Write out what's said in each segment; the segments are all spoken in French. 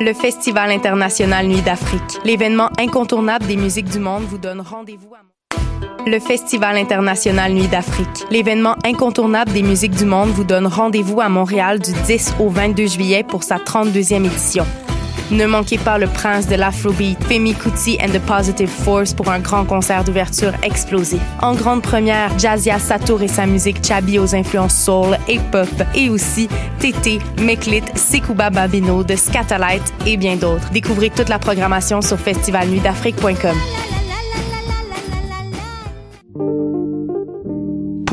Le Festival international Nuit d'Afrique, l'événement incontournable des musiques du monde, vous donne rendez-vous à le Festival international Nuit d'Afrique, l'événement incontournable des musiques du monde, vous donne rendez-vous à Montréal du 10 au 22 juillet pour sa 32e édition. Ne manquez pas le prince de l'Afrobeat, Femi Kuti and the Positive Force pour un grand concert d'ouverture explosif. En grande première, Jazia Satour et sa musique Chabi aux influences soul et pop, et aussi Tété, Meklit, Sekouba Babino de Scatolite et bien d'autres. Découvrez toute la programmation sur festivalnuitdafrique.com.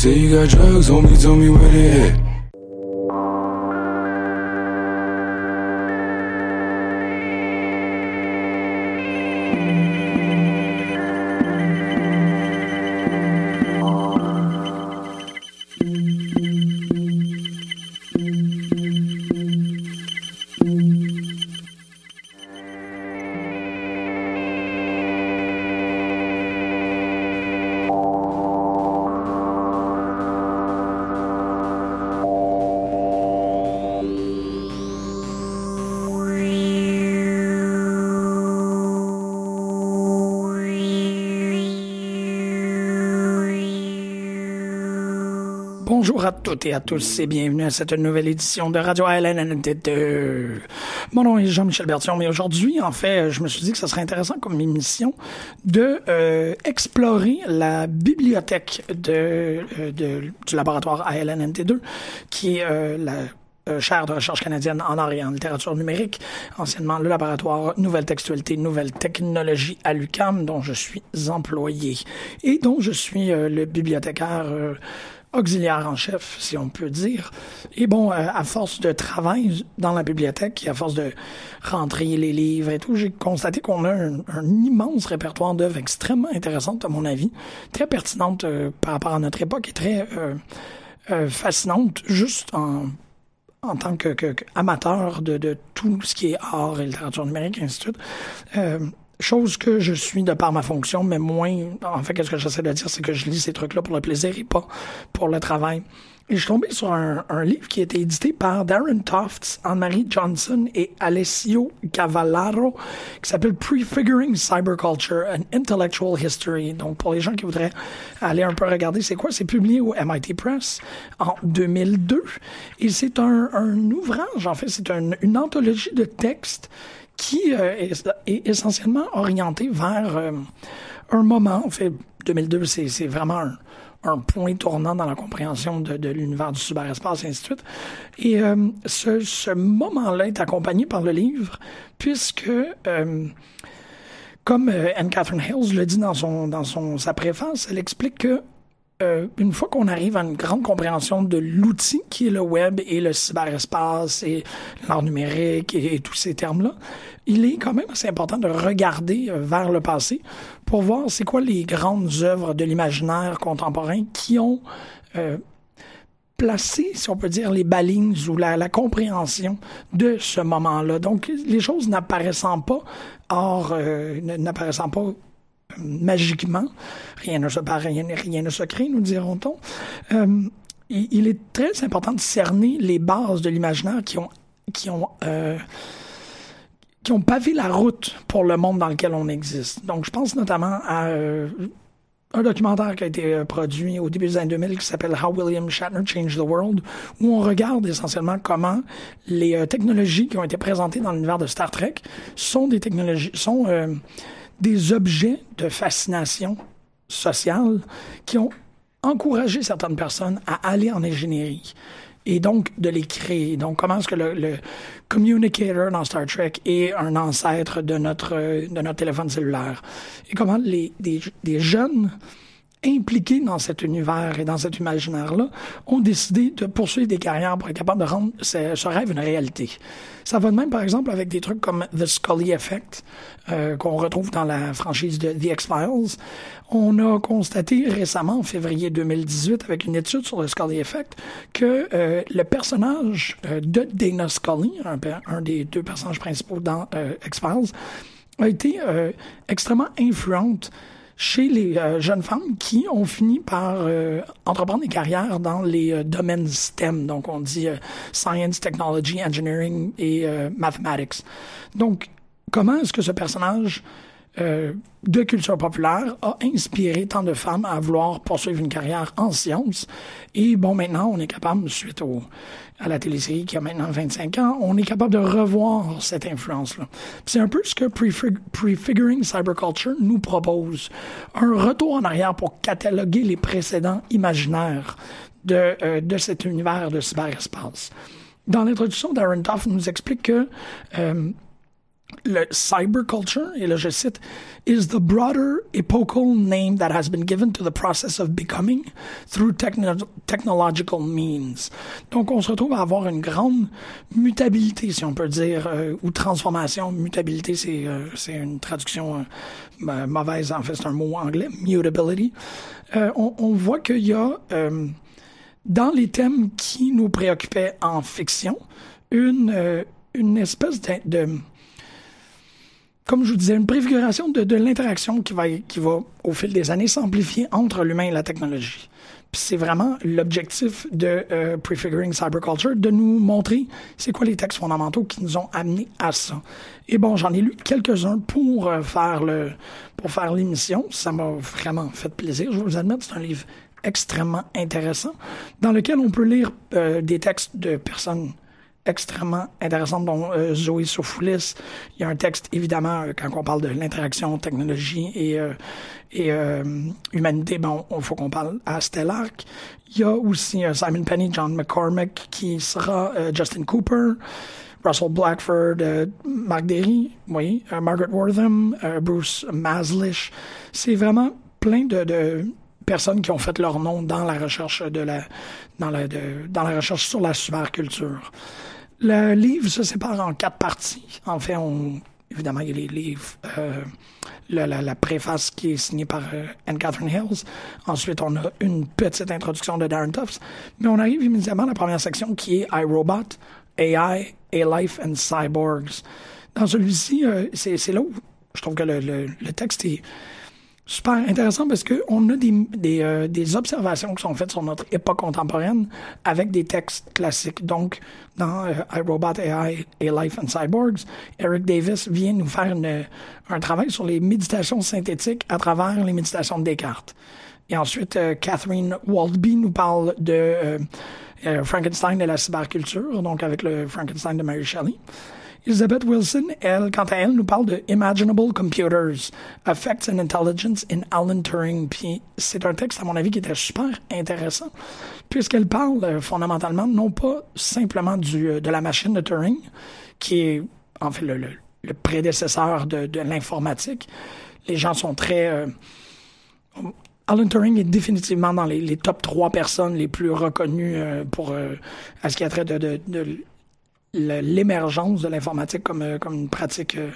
Say you got drugs, homie, tell me where they at. Bonjour à toutes et à tous et bienvenue à cette nouvelle édition de Radio Island 2. Mon nom est Jean-Michel Bertillon, mais aujourd'hui, en fait, je me suis dit que ce serait intéressant comme émission de euh, explorer la bibliothèque de, euh, du laboratoire ALNNT2, qui est euh, la chaire de recherche canadienne en art et en littérature numérique, anciennement le laboratoire Nouvelle Textualité, Nouvelle Technologie à l'UCAM, dont je suis employé et dont je suis le bibliothécaire auxiliaire en chef, si on peut dire. Et bon, euh, à force de travail dans la bibliothèque et à force de rentrer les livres et tout, j'ai constaté qu'on a un, immense répertoire d'œuvres extrêmement intéressantes, à mon avis, très pertinentes euh, par rapport à notre époque et très euh, fascinantes, juste en en tant que, que, amateur de, de, tout ce qui est art et littérature numérique, et ainsi de suite. Chose que je suis de par ma fonction, mais moins. En fait, qu'est-ce que j'essaie de dire, c'est que je lis ces trucs-là pour le plaisir et pas pour le travail. Et je suis tombé sur un, un livre qui a été édité par Darren Tofts, Anne-Marie Johnson et Alessio Cavallaro, qui s'appelle Prefiguring Cyberculture, an Intellectual History. Donc, pour les gens qui voudraient aller un peu regarder, c'est quoi? C'est publié au MIT Press en 2002. Et c'est un, un ouvrage, en fait, c'est une anthologie de textes qui euh, est, essentiellement orienté vers euh, un moment. En fait, 2002, c'est vraiment un, point tournant dans la compréhension de, l'univers du cyberespace, et ainsi de suite. Et euh, ce, moment-là est accompagné par le livre, puisque, comme Anne Catherine Hales le dit dans, son, dans son, sa préface, elle explique que euh, une fois qu'on arrive à une grande compréhension de l'outil qui est le web et le cyberespace et l'art numérique et, tous ces termes-là, il est quand même assez important de regarder euh, vers le passé pour voir c'est quoi les grandes œuvres de l'imaginaire contemporain qui ont euh, placé, si on peut dire, les balises ou la compréhension de ce moment-là. Donc, les choses n'apparaissant pas, or, n'apparaissant pas magiquement. Rien ne se rien, rien ne se crée, nous dirons-on. Euh, il est très important de cerner les bases de l'imaginaire euh, qui ont pavé la route pour le monde dans lequel on existe. Donc, je pense notamment à euh, un documentaire qui a été produit au début des années 2000 qui s'appelle How William Shatner Changed the World, où on regarde essentiellement comment les technologies qui ont été présentées dans l'univers de Star Trek sont des technologies, sont des objets de fascination sociale qui ont encouragé certaines personnes à aller en ingénierie et donc de les créer. Donc, comment est-ce que le, communicator dans Star Trek est un ancêtre de notre, de notre téléphone cellulaire? Et comment les, des, des jeunes impliqués dans cet univers et dans cet imaginaire-là ont décidé de poursuivre des carrières pour être capables de rendre ce, rêve une réalité. Ça va de même, par exemple, avec des trucs comme The Scully Effect, euh, qu'on retrouve dans la franchise de The X-Files. On a constaté récemment, en février 2018, avec une étude sur le Scully Effect, que euh, le personnage euh, de Dana Scully, un, un, des deux personnages principaux dans euh, X-Files, a été euh, extrêmement influente chez les euh, jeunes femmes qui ont fini par euh, entreprendre des carrières dans les euh, domaines STEM. Donc, on dit Science, Technology, Engineering et Mathematics. Donc, comment est-ce que ce personnage euh, de culture populaire a inspiré tant de femmes à vouloir poursuivre une carrière en sciences. Et bon, maintenant, on est capable, suite au, à la télésérie qui a maintenant 25 ans, on est capable de revoir cette influence-là. C'est un peu ce que Prefig Prefiguring Cyberculture nous propose. Un retour en arrière pour cataloguer les précédents imaginaires de, euh, de cet univers de cyberespace. Dans l'introduction, Darren Toff nous explique que euh, le cyberculture, et là je cite, is the broader epochal name that has been given to the process of becoming through techno technological means. Donc on se retrouve à avoir une grande mutabilité, si on peut dire, euh, ou transformation. Mutabilité, c'est euh, une traduction euh, mauvaise, en fait c'est un mot anglais, mutability. On, on, voit qu'il y a dans les thèmes qui nous préoccupaient en fiction, une, une espèce de comme je vous disais, une préfiguration de, l'interaction qui va, qui va, au fil des années, s'amplifier entre l'humain et la technologie. Puis c'est vraiment l'objectif de euh, Prefiguring Cyberculture, de nous montrer c'est quoi les textes fondamentaux qui nous ont amenés à ça. Et bon, j'en ai lu quelques-uns pour euh, faire pour faire l'émission. Ça m'a vraiment fait plaisir. Je vous admettre, c'est un livre extrêmement intéressant dans lequel on peut lire euh, des textes de personnes extrêmement intéressante, dont euh, Zoé Sofoulis. Il y a un texte, évidemment, euh, quand on parle de l'interaction technologie et, euh, et euh, humanité, bon, il faut qu'on parle à Stellark. Il y a aussi euh, Simon Penny, John McCormick, qui sera euh, Justin Cooper. Russell Blackford, Mark Derry, oui, Margaret Wortham, Bruce Maslish. C'est vraiment plein de personnes qui ont fait leur nom dans la recherche de la dans la de, dans la recherche sur la superculture. Le livre se sépare en quatre parties. En fait, évidemment il y a les livres euh, la, préface qui est signée par euh, Anne Catherine Hills. Ensuite, on a une petite introduction de Darren Tufts. Mais on arrive immédiatement à la première section qui est iRobot, AI, A-Life and Cyborgs. Dans celui-ci, euh, c'est là où je trouve que le texte est super intéressant parce qu'on a des, euh, des, observations qui sont faites sur notre époque contemporaine avec des textes classiques. Donc, dans euh, iRobot AI et Life and Cyborgs, Eric Davis vient nous faire un travail sur les méditations synthétiques à travers les méditations de Descartes. Et ensuite, euh, Catherine Waldby nous parle de Frankenstein et la cyberculture, donc avec le Frankenstein de Mary Shelley. Elizabeth Wilson, elle, quant à elle, nous parle de Imaginable Computers, Effects and Intelligence in Alan Turing. Puis c'est un texte, à mon avis, qui était super intéressant, puisqu'elle parle euh, fondamentalement non pas simplement du, euh, de la machine de Turing, qui est en fait le, le, prédécesseur de, de l'informatique. Les gens sont très... Euh, Alan Turing est définitivement dans les, les, top trois personnes les plus reconnues pour à ce qui a trait de l'émergence de l'informatique comme, euh, comme une pratique euh,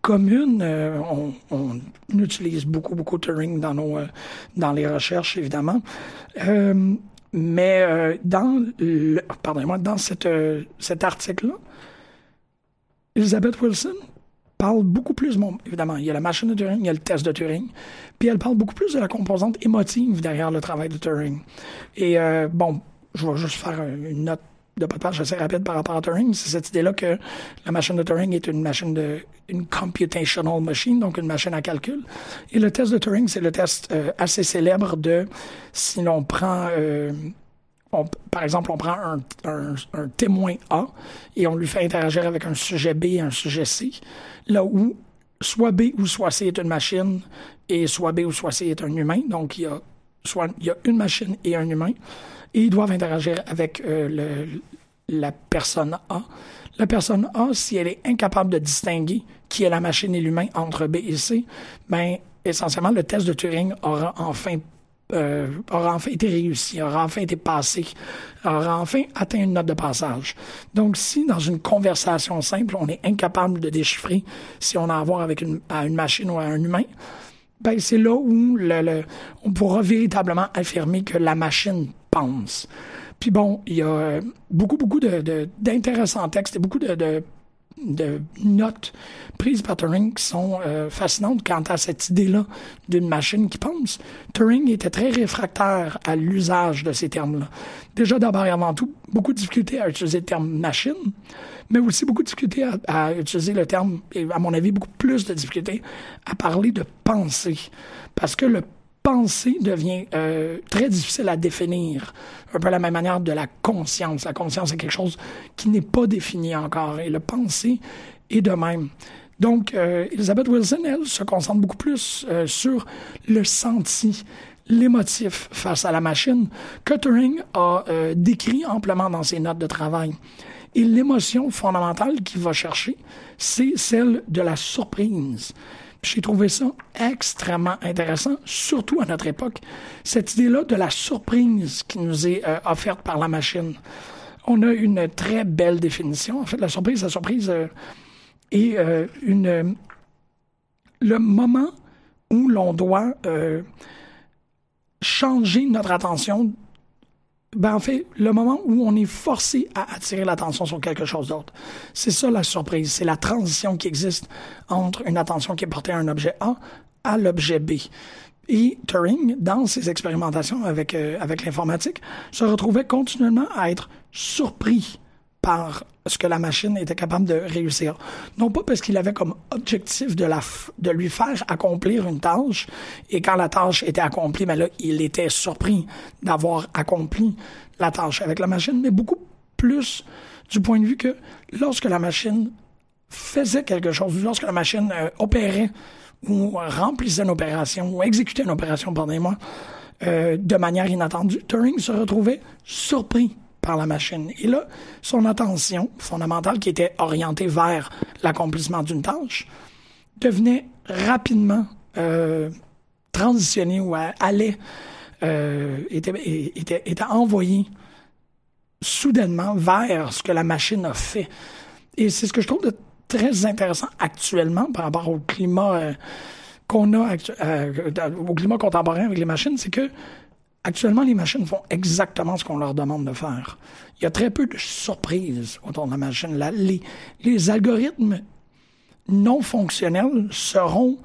commune. Euh, on, utilise beaucoup, beaucoup Turing dans, nos, dans les recherches, évidemment. mais dans pardonnez-moi, dans cette, cet article-là, Elizabeth Wilson parle beaucoup plus, évidemment, il y a la machine de Turing, il y a le test de Turing, puis elle parle beaucoup plus de la composante émotive derrière le travail de Turing. Et bon, je vais juste faire une note de podcast assez rapide par rapport à Turing, c'est cette idée-là que la machine de Turing est une machine de une computational machine, donc une machine à calcul. Et le test de Turing, c'est le test euh, assez célèbre de si l'on prend euh, par exemple, on prend un, témoin A et on lui fait interagir avec un sujet B et un sujet C, là où soit B ou soit C est une machine et soit B ou soit C est un humain. Donc, il y a une machine et un humain et ils doivent interagir avec euh, le, la personne A. La personne A, si elle est incapable de distinguer qui est la machine et l'humain entre B et C, ben essentiellement le test de Turing aura enfin euh, aura enfin été réussi, aura enfin été passé, aura enfin atteint une note de passage. Donc, si dans une conversation simple, on est incapable de déchiffrer si on a à voir avec une, à une machine ou à un humain, ben c'est là où on pourra véritablement affirmer que la machine pense. Puis bon, il y a beaucoup, beaucoup de, d'intéressants textes et beaucoup de, de de notes prises par Turing qui sont euh, fascinantes quant à cette idée-là d'une machine qui pense. Turing était très réfractaire à l'usage de ces termes-là. Déjà, d'abord et avant tout, beaucoup de difficultés à utiliser le terme machine, mais aussi beaucoup de difficultés à, à utiliser le terme, et à mon avis, beaucoup plus de difficultés à parler de pensée. Parce que le pensée devient euh, très difficile à définir. Un peu la même manière de la conscience. La conscience est quelque chose qui n'est pas défini encore. Et le penser est de même. Donc, euh, Elizabeth Wilson, elle, se concentre beaucoup plus euh, sur le senti, l'émotif face à la machine, que Turing a décrit amplement dans ses notes de travail. Et l'émotion fondamentale qu'il va chercher, c'est celle de la surprise. J'ai trouvé ça extrêmement intéressant, surtout à notre époque. Cette idée-là de la surprise qui nous est euh, offerte par la machine. On a une très belle définition. En fait, la surprise, la surprise euh, est euh, une, le moment où l'on doit changer notre attention ben en fait, le moment où on est forcé à attirer l'attention sur quelque chose d'autre. C'est ça la surprise, c'est la transition qui existe entre une attention qui est portée à un objet A à l'objet B. Et Turing, dans ses expérimentations avec, euh, avec l'informatique, se retrouvait continuellement à être surpris par ce que la machine était capable de réussir. Non pas parce qu'il avait comme objectif de, la de lui faire accomplir une tâche, et quand la tâche était accomplie, mais là, il était surpris d'avoir accompli la tâche avec la machine, mais beaucoup plus du point de vue que lorsque la machine faisait quelque chose, lorsque la machine euh, opérait ou remplissait une opération, ou exécutait une opération, pardonnez-moi, euh, de manière inattendue, Turing se retrouvait surpris par la machine. Et là, son attention fondamentale, qui était orientée vers l'accomplissement d'une tâche, devenait rapidement euh, transitionnée ou allait, euh, était, envoyée soudainement vers ce que la machine a fait. Et c'est ce que je trouve très intéressant actuellement par rapport au climat euh, qu'on a, au climat contemporain avec les machines, c'est que Actuellement, les machines font exactement ce qu'on leur demande de faire. Il y a très peu de surprises autour de la machine. les, algorithmes non fonctionnels seront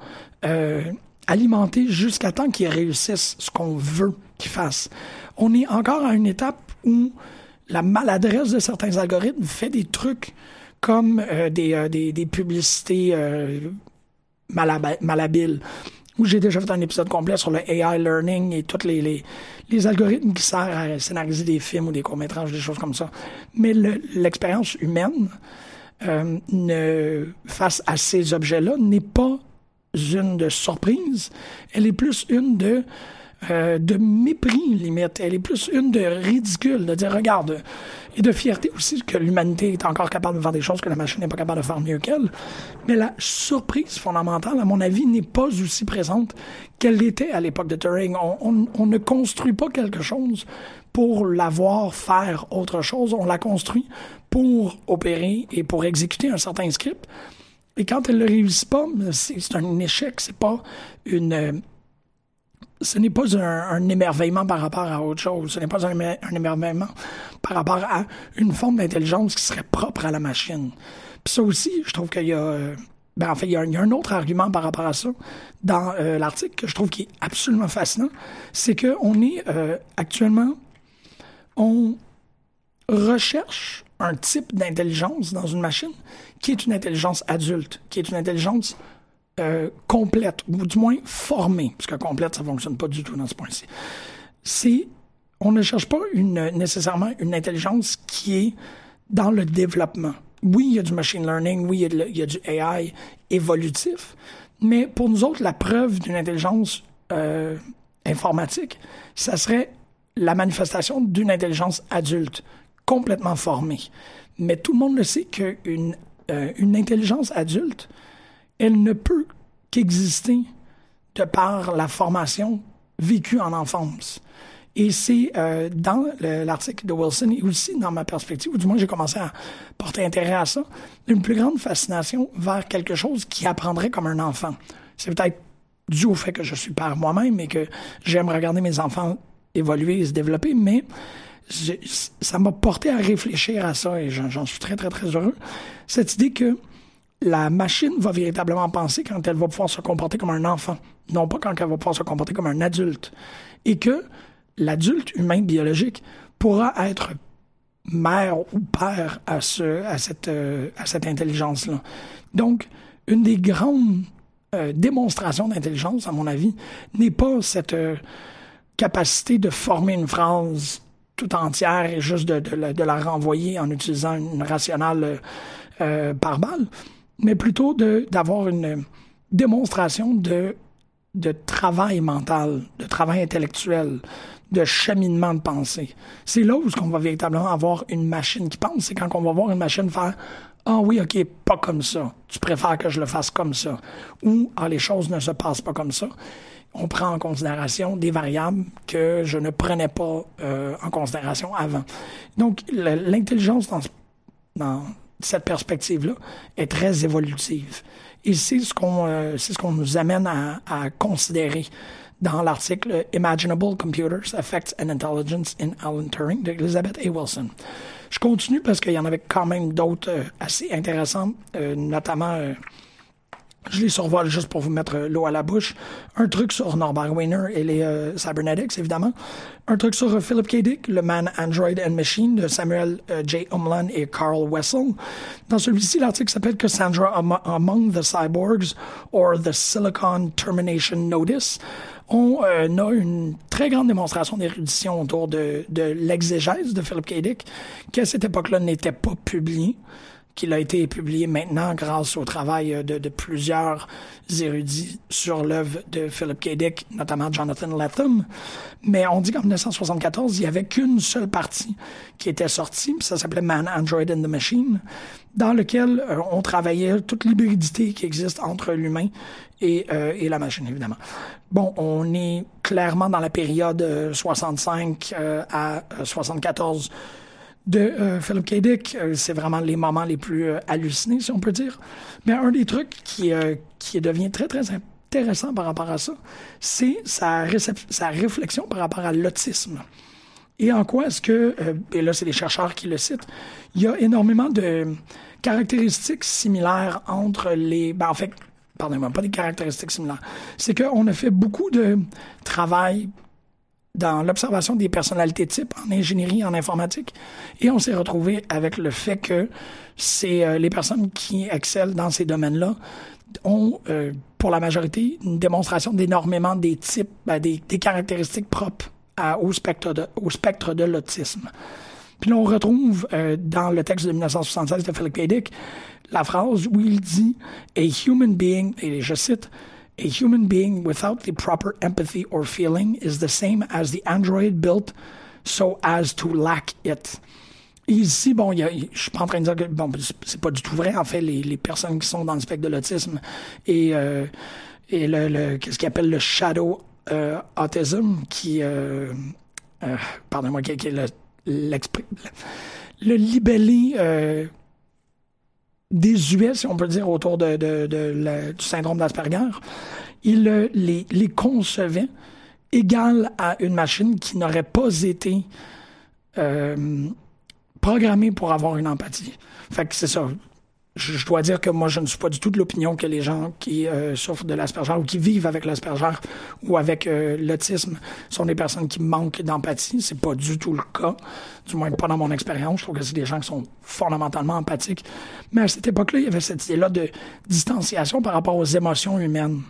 euh, alimentés jusqu'à temps qu'ils réussissent ce qu'on veut qu'ils fassent. On est encore à une étape où la maladresse de certains algorithmes fait des trucs comme euh, des, euh, des, des, publicités malhabiles où j'ai déjà fait un épisode complet sur le AI learning et tous les, les, algorithmes qui servent à scénariser des films ou des courts-métrages, des choses comme ça. Mais l'expérience humaine euh, face à ces objets-là n'est pas une de surprise, elle est plus une de euh, de mépris, limite. Elle est plus une de ridicule, de dire, regarde, et de fierté aussi que l'humanité est encore capable de faire des choses que la machine n'est pas capable de faire mieux qu'elle. Mais la surprise fondamentale, à mon avis, n'est pas aussi présente qu'elle l'était à l'époque de Turing. On, ne construit pas quelque chose pour l'avoir faire autre chose. On la construit pour opérer et pour exécuter un certain script. Et quand elle ne réussit pas, c'est un échec, c'est pas une ce n'est pas un, émerveillement par rapport à autre chose. Ce n'est pas un, émerveillement par rapport à une forme d'intelligence qui serait propre à la machine. Puis ça aussi, je trouve qu'il y a... Euh, ben en fait, il y, a, un autre argument par rapport à ça dans euh, l'article que je trouve qui est absolument fascinant, c'est que on est euh, actuellement, on recherche un type d'intelligence dans une machine qui est une intelligence adulte, qui est une intelligence euh, complète, ou du moins formée, parce que complète, ça fonctionne pas du tout dans ce point-ci. C'est, on ne cherche pas une, nécessairement une intelligence qui est dans le développement. Oui, il y a du machine learning, oui, il y a, du AI évolutif, mais pour nous autres, la preuve d'une intelligence euh, informatique, ça serait la manifestation d'une intelligence adulte, complètement formée. Mais tout le monde le sait qu'une euh, une intelligence adulte, elle ne peut qu'exister de par la formation vécu en enfance. Et c'est euh, dans le- l'article de Wilson et aussi dans ma perspective, ou du moins j'ai commencé à porter intérêt à ça, une plus grande fascination vers quelque chose qui apprendrait comme un enfant. C'est peut-être dû au fait que je suis père moi-même et que j'aime regarder mes enfants évoluer et se développer, mais ça m'a porté à réfléchir à ça et j'en suis très, très, très heureux. Cette idée que la machine va véritablement penser quand elle va pouvoir se comporter comme un enfant, non pas quand elle va pouvoir se comporter comme un adulte. Et que l'adulte humain biologique pourra être mère ou père à, ce, à cette, euh, à cette intelligence-là. Donc, une des grandes euh, démonstrations d'intelligence, à mon avis, n'est pas cette euh, capacité de former une phrase tout entière et juste de, la, renvoyer en utilisant une rationale par balle, mais plutôt d'avoir une démonstration de, de travail mental, de travail intellectuel, de cheminement de pensée. C'est là où on va véritablement avoir une machine qui pense. C'est quand on va voir une machine faire Ah oui, ok, pas comme ça. Tu préfères que je le fasse comme ça. Ou Ah, les choses ne se passent pas comme ça. On prend en considération des variables que je ne prenais pas euh, en considération avant. Donc, l'intelligence dans, ce- dans cette perspective-là est très évolutive. Et c'est ce qu'on euh, ce qu'on nous amène à, à considérer dans l'article Imaginable Computers, Effects and Intelligence in Alan Turing d'Elizabeth A. Wilson. Je continue parce qu'il y en avait quand même d'autres euh, assez intéressantes, euh, notamment, euh, je les survole juste pour vous mettre euh, l'eau à la bouche. Un truc sur Norbert Wiener et les euh, cybernetics, évidemment. Un truc sur euh, Philip K. Dick, le Man, Android and Machine de Samuel J. Umland et Carl Wessel. Dans celui-ci, l'article s'appelle Cassandra Am- Among the Cyborgs or the Silicon Termination Notice. On a une très grande démonstration d'érudition autour de, de l'exégèse de Philip K. Dick, qui à cette époque-là n'était pas publié qu'il a été publié maintenant grâce au travail euh, de, plusieurs érudits sur l'œuvre de Philip K. Dick, notamment Jonathan Latham. Mais on dit qu'en 1974, il n'y avait qu'une seule partie qui était sortie, puis ça s'appelait Man, Android and the Machine, dans lequel euh, on travaillait toute l'hybridité qui existe entre l'humain et, euh, et la machine, évidemment. Bon, on est clairement dans la période euh, 65 euh, à euh, 74 de euh, Philip K. Dick. Euh, c'est vraiment les moments les plus euh, hallucinés, si on peut dire. Mais un des trucs qui, euh, qui devient très, très intéressant par rapport à ça, c'est sa, réflexion par rapport à l'autisme. Et en quoi est-ce que, et là c'est les chercheurs qui le citent, il y a énormément de caractéristiques similaires entre les... Ben, en fait, pardonnez-moi, pas des caractéristiques similaires. C'est qu'on a fait beaucoup de travail dans l'observation des personnalités types en ingénierie, en informatique, et on s'est retrouvé avec le fait que c'est euh, les personnes qui excellent dans ces domaines-là ont, euh, pour la majorité, une démonstration d'énormément des types, ben, des, des caractéristiques propres à- au spectre de, au spectre de l'autisme. Puis on retrouve euh, dans le texte de 1976 de Philip K. Dick la phrase où il dit A human being, et je cite, A human being without the proper empathy or feeling is the same as the android built so as to lack it. Ici, bon, y a- je suis pas en train de dire que bon, c'est- pas du tout vrai. En fait, les, personnes qui sont dans le spectre de l'autisme et, euh, et le, le- qu'est-ce qu'ils appellent le shadow euh, autism, qui, euh, euh, pardonnez-moi, qui, qui est le, le libellé euh, désuet, si on peut dire, autour de, de- de du syndrome d'Asperger, il euh, les, les concevait égal à une machine qui n'aurait pas été euh, programmée pour avoir une empathie. Fait que c'est ça. Je, dois dire que moi, je ne suis pas du tout de l'opinion que les gens qui euh, souffrent de l'Asperger ou qui vivent avec l'Asperger ou avec euh, l'autisme sont des personnes qui manquent d'empathie. C'est pas du tout le cas, du moins pas dans mon expérience. Je trouve que c'est des gens qui sont fondamentalement empathiques. Mais à cette époque-là, il y avait cette idée-là de distanciation par rapport aux émotions humaines.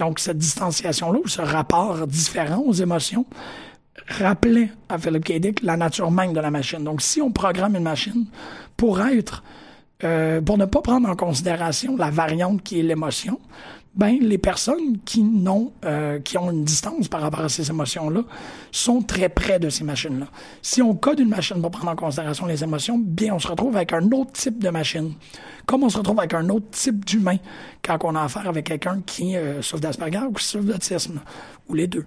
Donc, cette distanciation-là, ou ce rapport différent aux émotions, rappelait à Philip K. Dick la nature même de la machine. Donc, si on programme une machine pour être, euh, pour ne pas prendre en considération la variante qui est l'émotion, ben les personnes qui n'ont, euh, qui ont une distance par rapport à ces émotions-là sont très près de ces machines-là. Si on code une machine pour prendre en considération les émotions, bien on se retrouve avec un autre type de machine, comme on se retrouve avec un autre type d'humain quand on a affaire avec quelqu'un qui euh, souffre d'Asperger ou qui souffre d'autisme, ou les deux.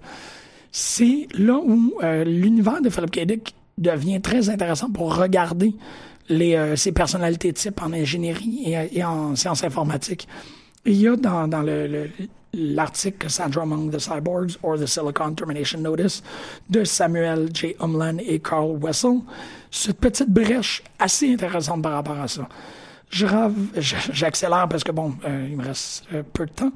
c'est là où euh, l'univers de Philip K. Dick devient très intéressant pour regarder les, euh, ses personnalités types en ingénierie et, en sciences informatiques. Il y a dans, dans le, le- l'article Cassandra Among the Cyborgs or the Silicon Termination Notice de Samuel J. Umland et Carl Wessel, cette petite brèche assez intéressante par rapport à ça. Je J'accélère parce que bon, euh, il me reste euh, peu de temps.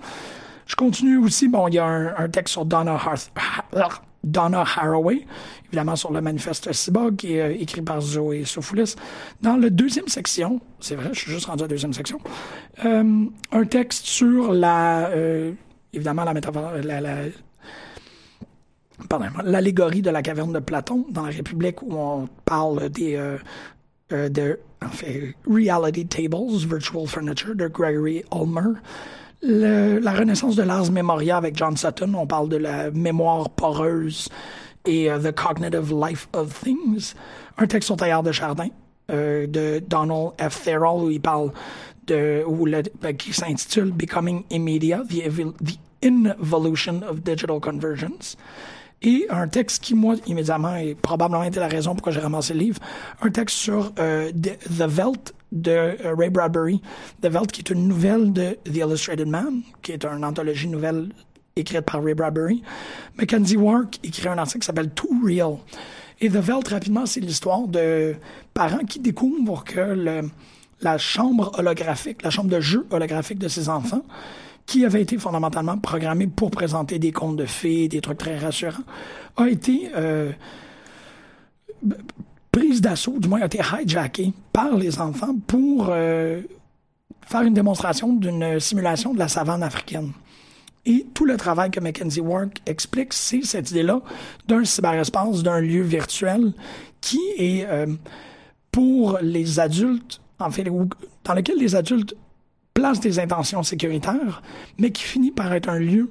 Je continue aussi, bon, il y a un, un texte sur Donna, Harth- Ha- Donna Haraway, évidemment sur le manifeste Cyborg, euh, écrit par Zoé Sofoulis. Dans la deuxième section, c'est vrai, je suis juste rendu à la deuxième section, euh, un texte sur la, euh, évidemment, la métaphore, l'allégorie de la caverne de Platon dans la République où on parle des, de, en Reality Tables, Virtual Furniture de Gregory Ulmer. La renaissance de l'Ars Memoria avec John Sutton, on parle de la mémoire poreuse et euh, The Cognitive Life of Things. Un texte sur Taillard de Chardin euh, de Donald F. Therrell où il parle de, où le, ben, qui s'intitule Becoming Immediate, the, the Involution of Digital Convergence. Et un texte qui, moi, immédiatement, et probablement été la raison pourquoi j'ai ramassé le livre, un texte sur euh, The The Velt de euh, Ray Bradbury. The Velt, qui est une nouvelle de The Illustrated Man, qui est une anthologie nouvelle écrite par Ray Bradbury. Mackenzie Wark écrit un article qui s'appelle Too Real. Et The Velt, rapidement, c'est l'histoire de parents qui découvrent que la chambre holographique, la chambre de jeu holographique de ses enfants, qui avait été fondamentalement programmée pour présenter des contes de fées, des trucs très rassurants, a été euh, prise d'assaut, du moins a été hijackée par les enfants pour euh, faire une démonstration d'une simulation de la savane africaine. Et tout le travail que Mackenzie Work explique, c'est cette idée-là d'un cyberespace, d'un lieu virtuel qui est euh, pour les adultes, en fait, dans lequel les adultes placent des intentions sécuritaires, mais qui finit par être un lieu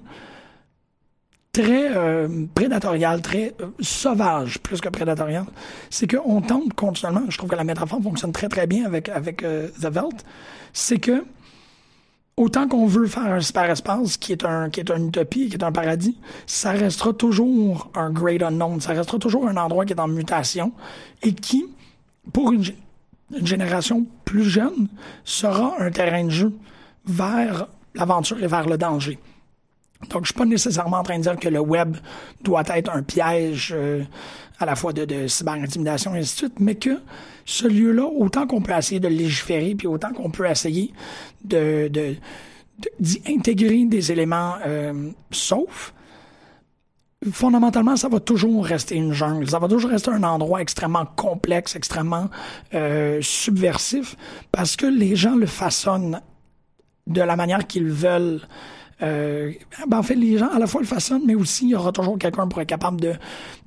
très euh, prédatorial, très euh, sauvage, plus que prédatorial. C'est qu'on tente continuellement, je trouve que la métaphore fonctionne très très bien avec, avec euh, The Velt, c'est que autant qu'on veut faire un cyberespace qui est un qui est une utopie, qui est un paradis, ça restera toujours un great unknown, ça restera toujours un endroit qui est en mutation et qui, pour une, une génération plus jeune, sera un terrain de jeu vers l'aventure et vers le danger. Donc, je suis pas nécessairement en train de dire que le web doit être un piège euh, à la fois de, cyber-intimidation et ainsi de suite, mais que ce lieu-là, autant qu'on peut essayer de légiférer, puis autant qu'on peut essayer de- d'y intégrer des éléments euh, saufs, fondamentalement, ça va toujours rester une jungle. Ça va toujours rester un endroit extrêmement complexe, extrêmement euh, subversif, parce que les gens le façonnent de la manière qu'ils veulent. Euh, ben, en fait, les gens à la fois le façonnent, mais aussi il y aura toujours quelqu'un pour être capable de,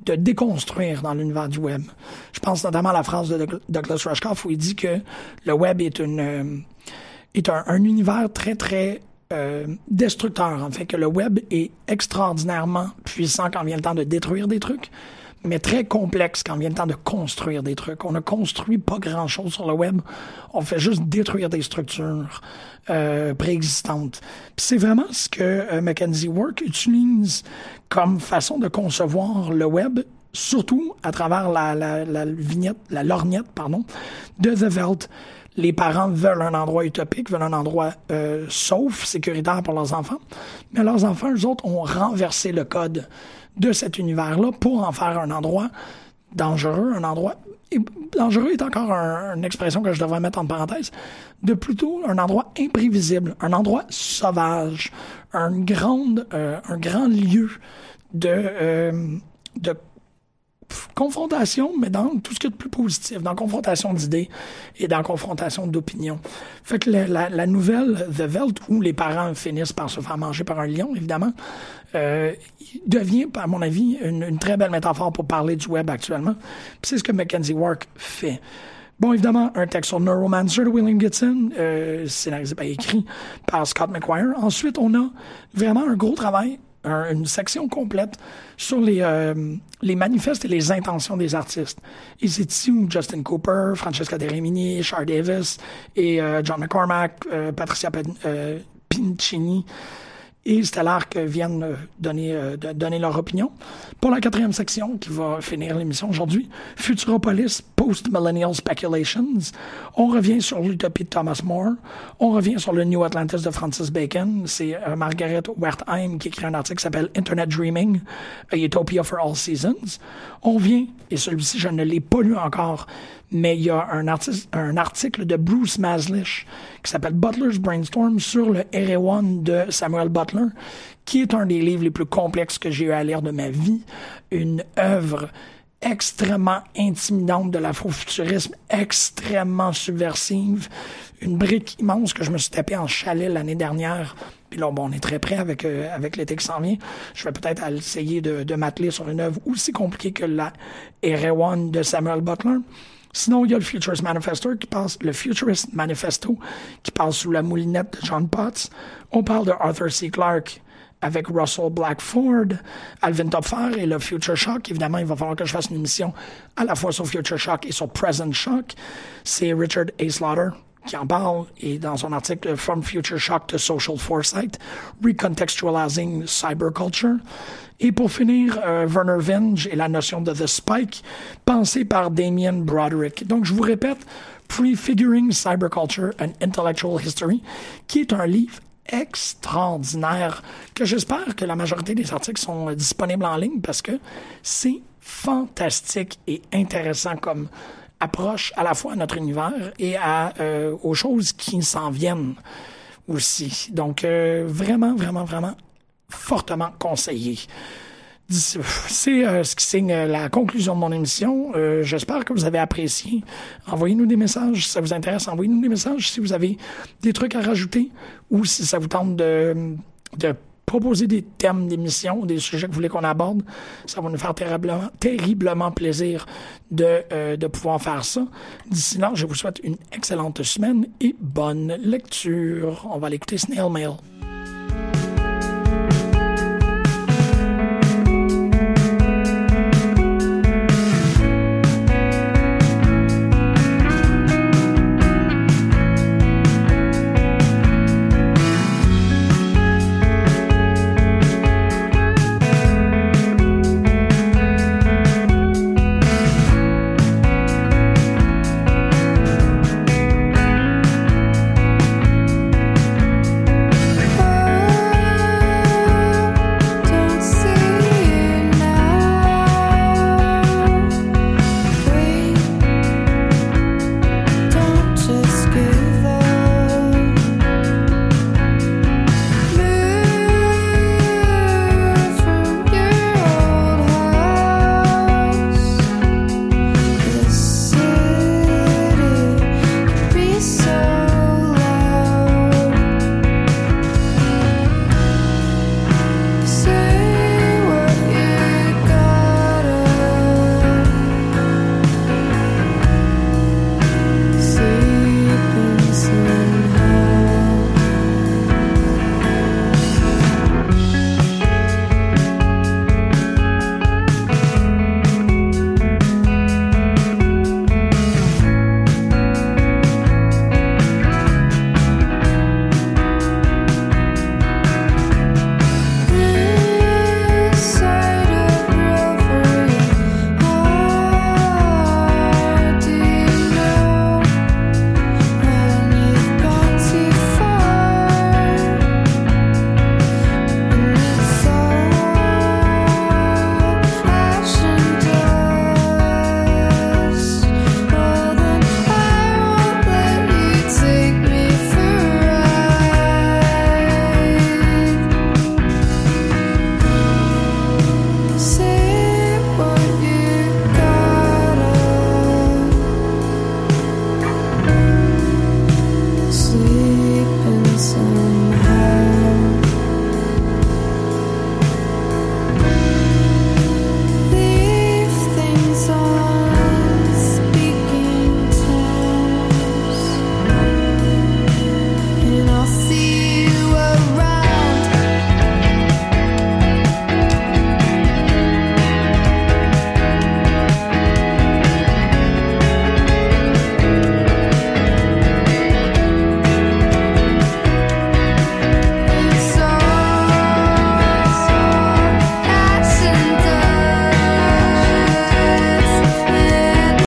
de déconstruire dans l'univers du web. Je pense notamment à la phrase de Doug- Douglas Rushkoff où il dit que le web est une euh, est un, un univers très très euh, destructeur. En fait, que le web est extraordinairement puissant quand vient le temps de détruire des trucs, mais très complexe quand vient le temps de construire des trucs. On ne construit pas grand-chose sur le web. On fait juste détruire des structures euh, préexistantes. C'est vraiment ce que euh, Mackenzie Work utilise comme façon de concevoir le web, surtout à travers la, vignette, la lorgnette, pardon, de The Velt. Les parents veulent un endroit utopique, veulent un endroit euh, sauf, sécuritaire pour leurs enfants, mais leurs enfants, eux autres, ont renversé le code de cet univers-là pour en faire un endroit dangereux, un endroit... Et dangereux est encore un- une expression que je devrais mettre en parenthèse, de plutôt un endroit imprévisible, un endroit sauvage, un, grande, euh, un grand lieu de, euh, de confrontation, mais dans tout ce qui est de plus positif, dans confrontation d'idées et dans confrontation d'opinions. Fait que la, nouvelle The Velt, où les parents finissent par se faire manger par un lion, évidemment, euh, devient, à mon avis, une, très belle métaphore pour parler du web actuellement. C'est ce que Mackenzie Work fait. Bon, évidemment, un texte sur Neuromancer de William Gibson, euh, scénarisé, ben, écrit par Scott McQuire. Ensuite, on a vraiment un gros travail, un- une section complète sur les, euh, les manifestes et les intentions des artistes. Et c'est ici où Justin Cooper, Francesca De Rimini, Char Davis et euh, John McCormack, euh, Patricia Pincini et Stellark viennent donner, donner leur opinion. Pour la quatrième section, qui va finir l'émission aujourd'hui, Futuropolis Post-Millennial Speculations. On revient sur l'utopie de Thomas More. On revient sur le New Atlantis de Francis Bacon. C'est Margaret Wertheim qui écrit un article qui s'appelle Internet Dreaming, A Utopia for All Seasons. On vient, et celui-ci, je ne l'ai pas lu encore, mais il y a un, article de Bruce Maslish qui s'appelle Butler's Brainstorm sur le Erewhon de Samuel Butler, qui est un des livres les plus complexes que j'ai eu à lire de ma vie. Une œuvre extrêmement intimidante de l'afrofuturisme, extrêmement subversive, une brique immense que je me suis tapé en chalet l'année dernière. Puis là, bon, on est très près avec, euh, avec l'été qui s'en vient. Je vais peut-être essayer de, m'atteler sur une œuvre aussi compliquée que la Erewhon de Samuel Butler. Sinon, il y a le Futurist Manifesto qui passe, le Futurist Manifesto qui passe sous la moulinette de John Potts. On parle de Arthur C. Clarke avec Russell Blackford, Alvin Topfer et le Future Shock. Évidemment, il va falloir que je fasse une émission à la fois sur Future Shock et sur Present Shock. C'est Richard A. Slaughter qui en parle et dans son article From Future Shock to Social Foresight, Recontextualizing Cyberculture. Et pour finir, euh, Werner Vinge et la notion de The Spike, pensée par Damien Broderick. Donc, je vous répète, Prefiguring Cyberculture and Intellectual History, qui est un livre extraordinaire que j'espère que la majorité des articles sont disponibles en ligne parce que c'est fantastique et intéressant comme approche à la fois à notre univers et à, euh, aux choses qui s'en viennent aussi. Donc, euh, vraiment, vraiment, vraiment fortement conseillé. C'est euh, ce qui signe la conclusion de mon émission. J'espère que vous avez apprécié. Envoyez-nous des messages si ça vous intéresse. Envoyez-nous des messages si vous avez des trucs à rajouter ou si ça vous tente de proposer des thèmes d'émission, des sujets que vous voulez qu'on aborde. Ça va nous faire terriblement, terriblement plaisir de, euh, de pouvoir faire ça. D'ici là, je vous souhaite une excellente semaine et bonne lecture. On va l'écouter Snail Mail.